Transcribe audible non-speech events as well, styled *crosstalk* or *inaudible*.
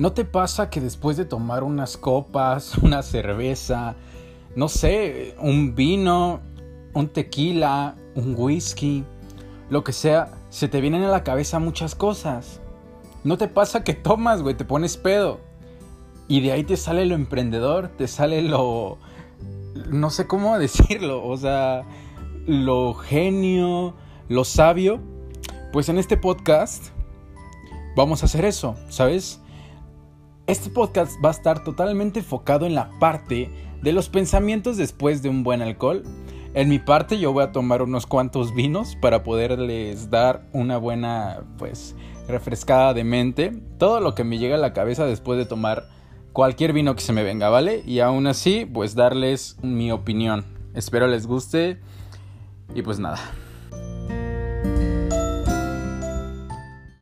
¿No te pasa que después de tomar unas copas, *laughs* una cerveza, no sé, un vino, un tequila, un whisky, lo que sea, se te vienen a la cabeza muchas cosas? ¿No te pasa que tomas, güey, te pones pedo? Y de ahí te sale lo emprendedor, te sale lo... No sé cómo *laughs* decirlo, o sea, lo genio, lo sabio. Pues en este podcast vamos a hacer eso, ¿sabes? Este podcast va a estar totalmente enfocado en la parte de los pensamientos después de un buen alcohol. En mi parte yo voy a tomar unos cuantos vinos para poderles dar una buena, pues, refrescada de mente. Todo lo que me llega a la cabeza después de tomar cualquier vino que se me venga, ¿vale? Y aún así, pues darles mi opinión. Espero les guste y pues nada.